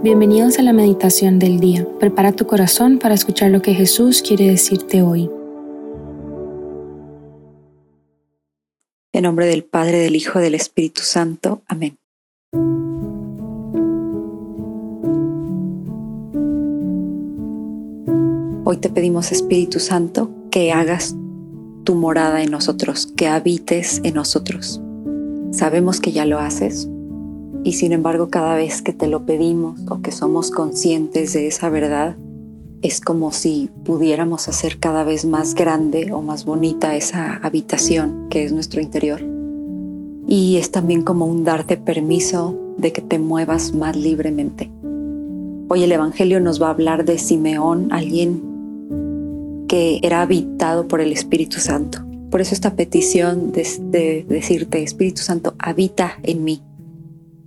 Bienvenidos a la meditación del día. Prepara tu corazón para escuchar lo que Jesús quiere decirte hoy. En nombre del Padre, del Hijo, del Espíritu Santo. Amén. Hoy te pedimos, Espíritu Santo, que hagas tu morada en nosotros, que habites en nosotros. Sabemos que ya lo haces, y sin embargo, cada vez que te lo pedimos o que somos conscientes de esa verdad, es como si pudiéramos hacer cada vez más grande o más bonita esa habitación que es nuestro interior. Y es también como un darte permiso de que te muevas más libremente. Hoy el Evangelio nos va a hablar de Simeón, alguien que era habitado por el Espíritu Santo. Por eso esta petición de, de decirte, Espíritu Santo, habita en mí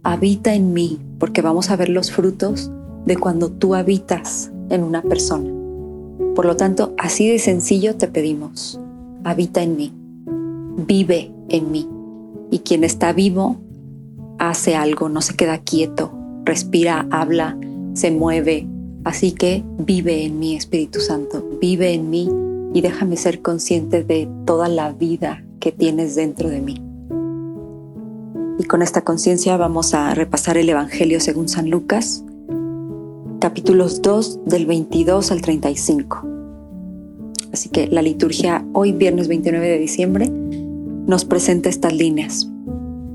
habita en mí, porque vamos a ver los frutos de cuando tú habitas en una persona. Por lo tanto, así de sencillo te pedimos, habita en mí, vive en mí. Y quien está vivo hace algo, no se queda quieto, respira, habla, se mueve. Así que vive en mí, Espíritu Santo, vive en mí y déjame ser consciente de toda la vida que tienes dentro de mí. Con esta conciencia vamos a repasar el Evangelio según San Lucas, capítulos 2 del 22 al 35. Así que la liturgia hoy, viernes 29 de diciembre, nos presenta estas líneas.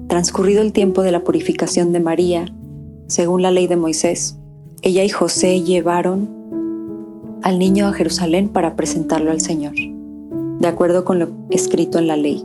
Transcurrido el tiempo de la purificación de María, según la ley de Moisés, ella y José llevaron al niño a Jerusalén para presentarlo al Señor, de acuerdo con lo escrito en la ley.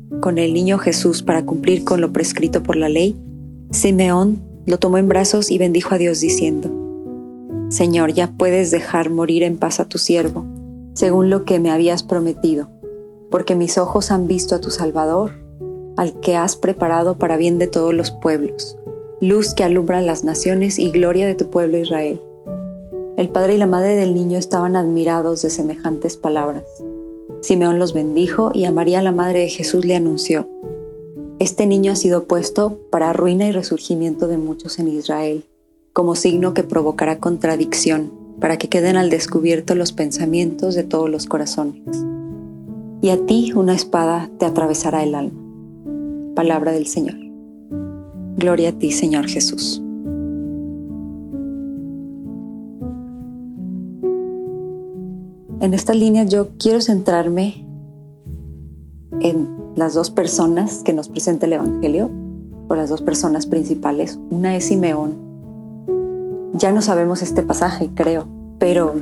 con el niño Jesús para cumplir con lo prescrito por la ley, Simeón lo tomó en brazos y bendijo a Dios diciendo, Señor, ya puedes dejar morir en paz a tu siervo, según lo que me habías prometido, porque mis ojos han visto a tu Salvador, al que has preparado para bien de todos los pueblos, luz que alumbra las naciones y gloria de tu pueblo Israel. El padre y la madre del niño estaban admirados de semejantes palabras. Simeón los bendijo y a María la Madre de Jesús le anunció, Este niño ha sido puesto para ruina y resurgimiento de muchos en Israel, como signo que provocará contradicción, para que queden al descubierto los pensamientos de todos los corazones. Y a ti una espada te atravesará el alma. Palabra del Señor. Gloria a ti, Señor Jesús. En esta línea yo quiero centrarme en las dos personas que nos presenta el Evangelio, o las dos personas principales. Una es Simeón. Ya no sabemos este pasaje, creo, pero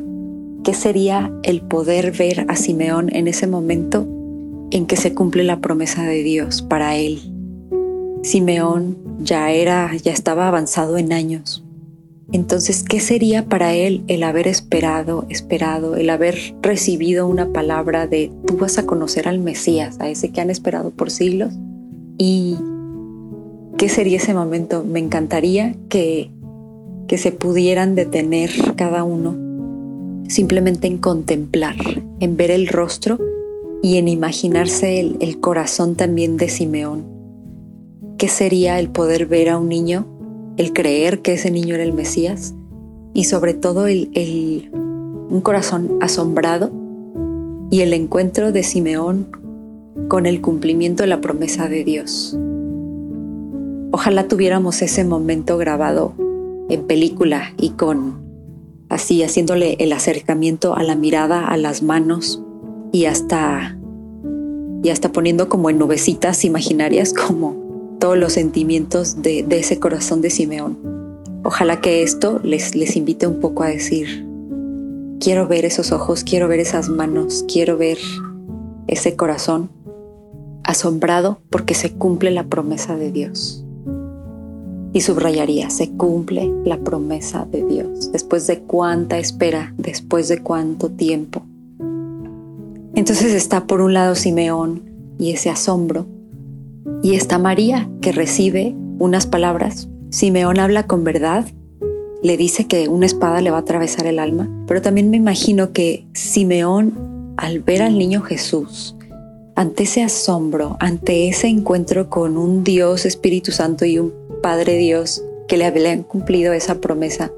¿qué sería el poder ver a Simeón en ese momento en que se cumple la promesa de Dios para él? Simeón ya era, ya estaba avanzado en años, entonces, ¿qué sería para él el haber esperado, esperado, el haber recibido una palabra de tú vas a conocer al Mesías, a ese que han esperado por siglos? ¿Y qué sería ese momento? Me encantaría que, que se pudieran detener cada uno simplemente en contemplar, en ver el rostro y en imaginarse el, el corazón también de Simeón. ¿Qué sería el poder ver a un niño el creer que ese niño era el Mesías y sobre todo el, un corazón asombrado y el encuentro de Simeón con el cumplimiento de la promesa de Dios. Ojalá tuviéramos ese momento grabado en película y con así haciéndole el acercamiento a la mirada, a las manos y hasta y hasta poniendo como en nubecitas imaginarias como todos los sentimientos de, ese corazón de Simeón. Ojalá que esto les, les invite un poco a decir, quiero ver esos ojos, quiero ver esas manos, quiero ver ese corazón asombrado porque se cumple la promesa de Dios. y subrayaría, se cumple la promesa de Dios. Después de cuánta espera, después de cuánto tiempo. Entonces está por un lado Simeón y ese asombro, y está María que recibe unas palabras. Simeón habla con verdad, le dice que una espada le va a atravesar el alma, pero también me imagino que Simeón, al ver al niño Jesús, ante ese asombro, ante ese encuentro con un Dios Espíritu Santo y un Padre Dios que le habían cumplido esa promesa,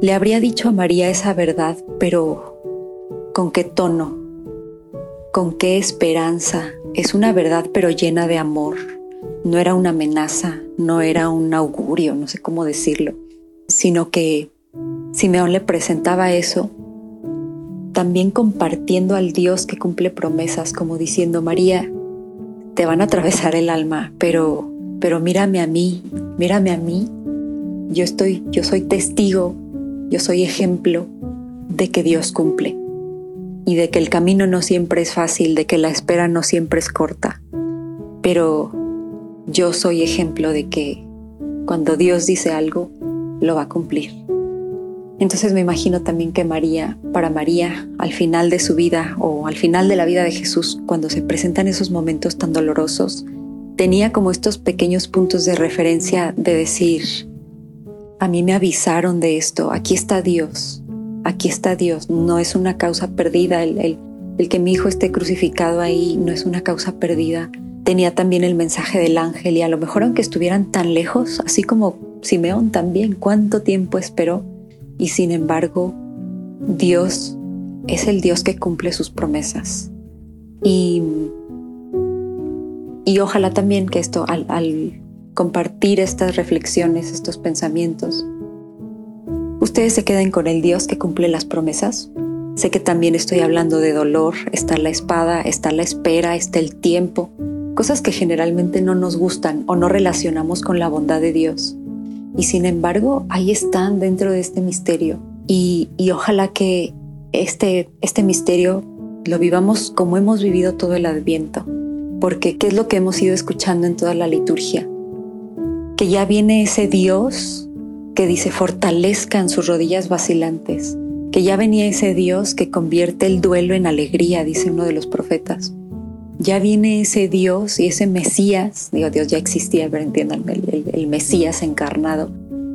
le habría dicho a María esa verdad, pero ¿con qué tono? ¿Con qué esperanza? Es una verdad pero llena de amor. No era una amenaza, no era un augurio, no sé cómo decirlo, sino que Simeón le presentaba eso también compartiendo al Dios que cumple promesas, como diciendo, María, te van a atravesar el alma, pero pero mírame a mí, mírame a mí. Yo estoy, yo soy testigo, yo soy ejemplo de que Dios cumple y de que el camino no siempre es fácil, de que la espera no siempre es corta. Pero yo soy ejemplo de que cuando Dios dice algo, lo va a cumplir. Entonces me imagino también que María, para María, al final de su vida o al final de la vida de Jesús, cuando se presentan esos momentos tan dolorosos, tenía como estos pequeños puntos de referencia de decir, a mí me avisaron de esto, aquí está Dios, aquí está Dios, no es una causa perdida, el, el, que mi hijo esté crucificado ahí no es una causa perdida. Tenía también el mensaje del ángel y a lo mejor aunque estuvieran tan lejos, así como Simeón también, cuánto tiempo esperó y sin embargo Dios es el Dios que cumple sus promesas. Y y ojalá también que esto, al, compartir estas reflexiones, estos pensamientos, ustedes se queden con el Dios que cumple las promesas. Sé que también estoy hablando de dolor, está la espada, está la espera, está el tiempo, cosas que generalmente no nos gustan o no relacionamos con la bondad de Dios. Y sin embargo, ahí están dentro de este misterio. Y, y ojalá que este, este misterio lo vivamos como hemos vivido todo el adviento, porque ¿qué es lo que hemos ido escuchando en toda la liturgia? Que ya viene ese Dios que dice fortalezcan sus rodillas vacilantes, que ya venía ese Dios que convierte el duelo en alegría, dice uno de los profetas. Ya viene ese Dios y ese Mesías, digo Dios ya existía, pero entiendan, el, Mesías encarnado,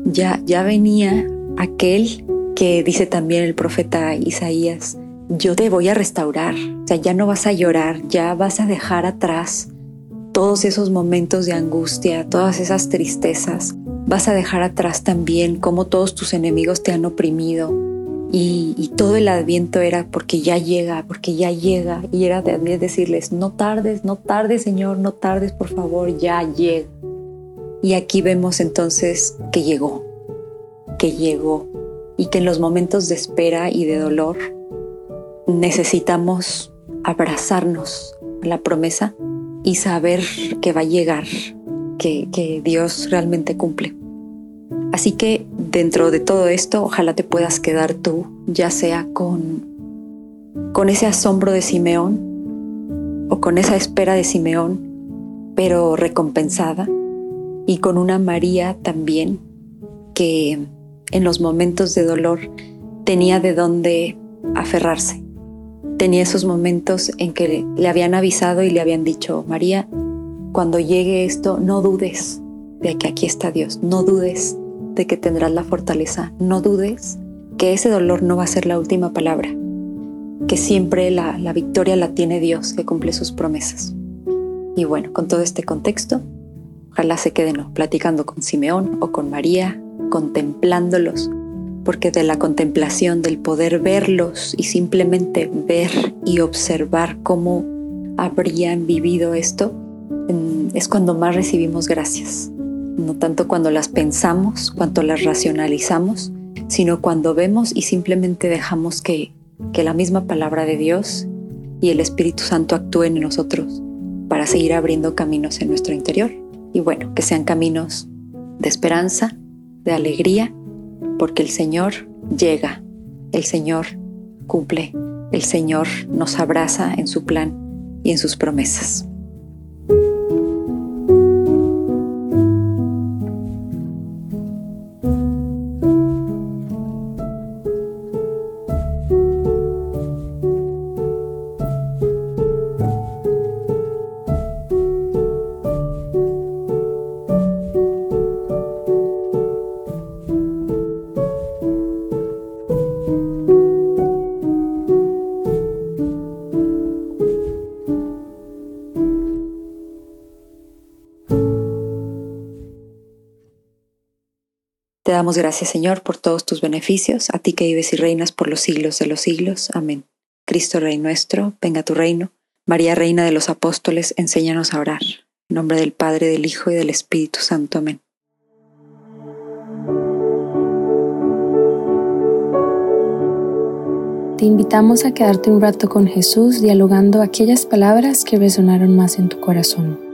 ya, ya venía aquel que dice también el profeta Isaías, yo te voy a restaurar. O sea, ya no vas a llorar, ya vas a dejar atrás todos esos momentos de angustia, todas esas tristezas. Vas a dejar atrás también cómo todos tus enemigos te han oprimido. Y, todo el adviento era porque ya llega, porque ya llega. Y era también decirles, no tardes, no tardes, Señor, no tardes, por favor, ya llega. Y aquí vemos entonces que llegó, que llegó. Y que en los momentos de espera y de dolor necesitamos abrazarnos a la promesa y saber que va a llegar, que, Dios realmente cumple. Así que dentro de todo esto, ojalá te puedas quedar tú, ya sea con, con ese asombro de Simeón o con esa espera de Simeón, pero recompensada, y con una María también que en los momentos de dolor tenía de dónde aferrarse tenía esos momentos en que le habían avisado y le habían dicho, María, cuando llegue esto, no dudes de que aquí está Dios, no dudes de que tendrás la fortaleza, no dudes que ese dolor no va a ser la última palabra, que siempre la, la victoria la tiene Dios que cumple sus promesas. Y bueno, con todo este contexto, ojalá se queden platicando con Simeón o con María, contemplándolos porque de la contemplación, del poder verlos y simplemente ver y observar cómo habrían vivido esto, es cuando más recibimos gracias. No tanto cuando las pensamos, cuanto las racionalizamos, sino cuando vemos y simplemente dejamos que, que la misma palabra de Dios y el Espíritu Santo actúen en nosotros para seguir abriendo caminos en nuestro interior. Y bueno, que sean caminos de esperanza, de alegría porque el Señor llega, el Señor cumple, el Señor nos abraza en su plan y en sus promesas. Te damos gracias, Señor, por todos tus beneficios, a ti que vives y reinas por los siglos de los siglos. Amén. Cristo Rey nuestro, venga tu reino. María, Reina de los Apóstoles, enséñanos a orar. En nombre del Padre, del Hijo y del Espíritu Santo. Amén. Te invitamos a quedarte un rato con Jesús dialogando aquellas palabras que resonaron más en tu corazón.